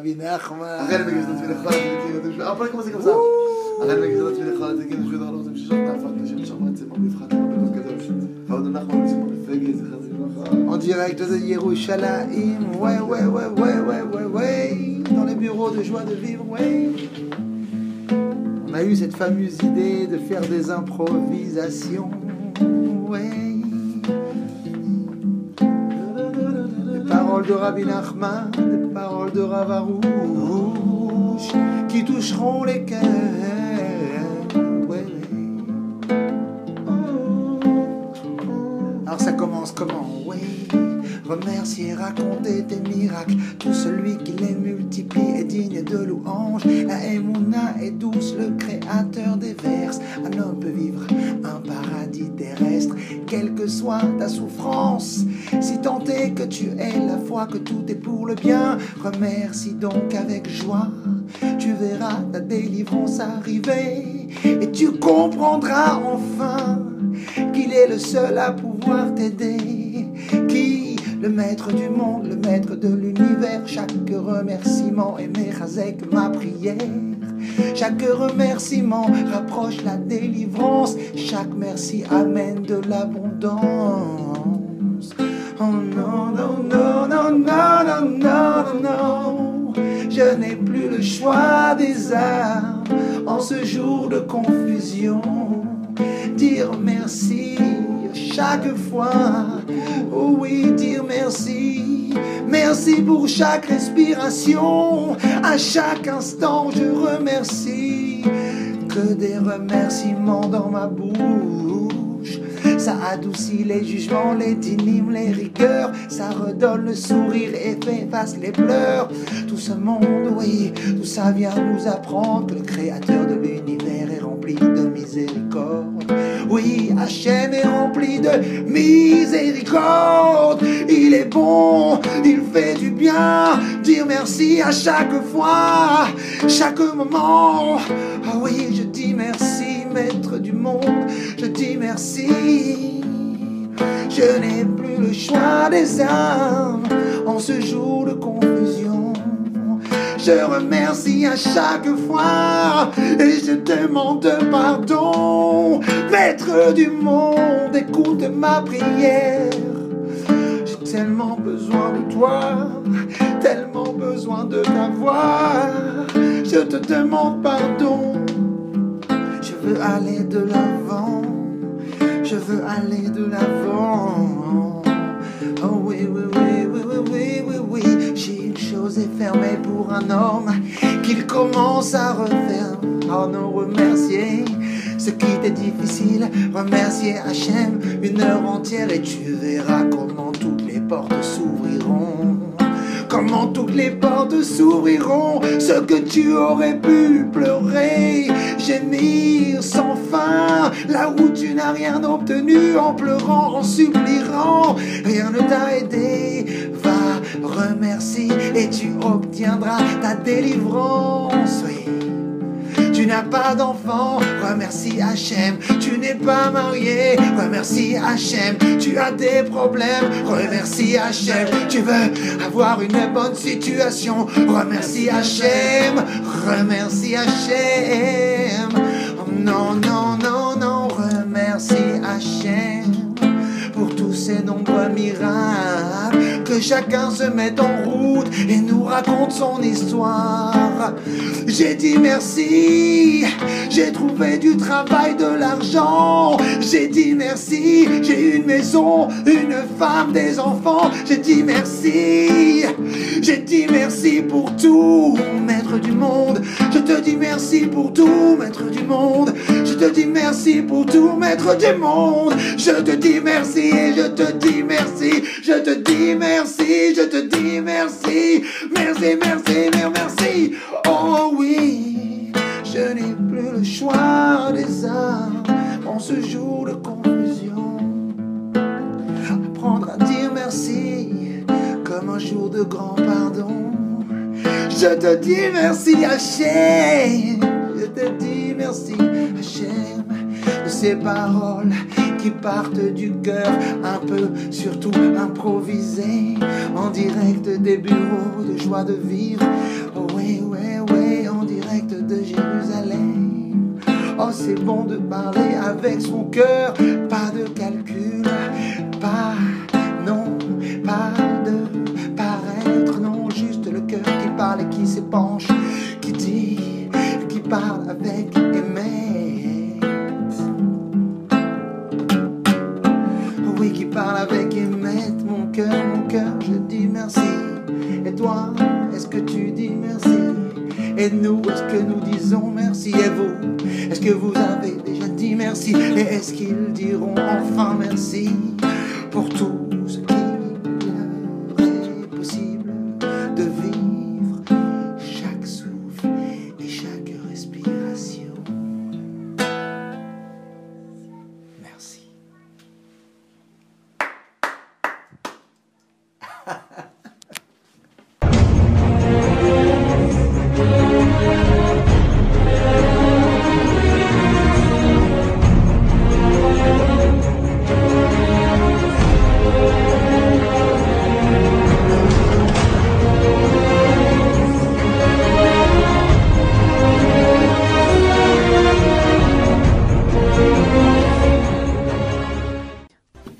Rabbi Nachman. On en direct de Yerushalayim, ouais, ouais, ouais, ouais, ouais, ouais, ouais, dans les bureaux de joie de vivre, ouais. On a eu cette fameuse idée de faire des improvisations, ouais. Des paroles de Rabbi Nachman, paroles de Ravarouche, qui toucheront les cœurs. Alors ça commence comment? Oui, remercier, raconter tes miracles. Tout celui qui les multiplie est digne de louange. La Emouna est douce, le créateur des vers. Un homme peut vivre un terrestre, quelle que soit ta souffrance. Si tant est que tu aies la foi que tout est pour le bien, remercie donc avec joie. Tu verras ta délivrance arriver et tu comprendras enfin qu'il est le seul à pouvoir t'aider. Qui, le maître du monde, le maître de l'univers, chaque remerciement est Mechazek, ma prière. Chaque remerciement rapproche la délivrance. Chaque merci amène de l'abondance. Oh non, non, non, non, non, non, non, non. Je n'ai plus le choix des armes en ce jour de confusion. Dire merci chaque fois. Oh oui, dire merci. Merci pour chaque respiration. À chaque instant, je remercie. Que des remerciements dans ma bouche. Ça adoucit les jugements, les dynimes, les rigueurs. Ça redonne le sourire et fait face les pleurs. Tout ce monde, oui, tout ça vient nous apprendre que le créateur de l'univers miséricorde. Oui, Hachem est rempli de miséricorde. Il est bon, il fait du bien. Dire merci à chaque fois, chaque moment. Ah oui, je dis merci, maître du monde. Je dis merci. Je n'ai plus le choix des âmes en ce jour de confusion. Je remercie à chaque fois et je demande pardon. Maître du monde, écoute ma prière. J'ai tellement besoin de toi, tellement besoin de t'avoir. Je te demande pardon. Je veux aller de l'avant. Je veux aller de l'avant. Une chose est fermée pour un homme qu'il commence à refaire. Oh non, remercier ce qui t'est difficile. Remercier Hachem une heure entière et tu verras comment toutes les portes s'ouvriront. Comment toutes les portes s'ouvriront, ce que tu aurais pu pleurer, gémir sans fin, là où tu n'as rien obtenu en pleurant, en suppliant, rien ne t'a aidé. Va, remercie et tu obtiendras ta délivrance. N'as pas d'enfant, remercie Hachem. Tu n'es pas marié, remercie Hachem. Tu as des problèmes, remercie Hachem. Tu veux avoir une bonne situation, remercie Hachem. Remercie Hachem. Non, non, non, non, remercie Hachem pour tous ces nombreux miracles. Que chacun se mette en route et nous raconte son histoire. J'ai dit merci, j'ai trouvé du travail, de l'argent. J'ai dit merci, j'ai une maison, une femme, des enfants. J'ai dit merci, j'ai dit merci pour tout, maître du monde. Je te dis merci pour tout, maître du monde. Je te dis merci pour tout, maître du monde. Je te dis merci et je te dis merci. Je te dis merci, je te dis merci. Merci, merci, merci. Oh oui, je n'ai plus le choix des âmes en ce jour de confusion. Apprendre à dire merci comme un jour de grand pardon. Je te dis merci Hachem, je te dis merci Hachem de ces paroles qui partent du cœur, un peu surtout improvisés, en direct des bureaux de joie de vivre. Oh ouais, ouais, ouais, en direct de Jérusalem. Oh, c'est bon de parler avec son cœur, pas de calcul, pas, non, pas de paraître, non, juste le cœur qui parle et qui s'épanche, toi, est-ce que tu dis merci? Et nous, est-ce que nous disons merci? Et vous, est-ce que vous avez déjà dit merci? Et est-ce qu'ils diront enfin merci pour tout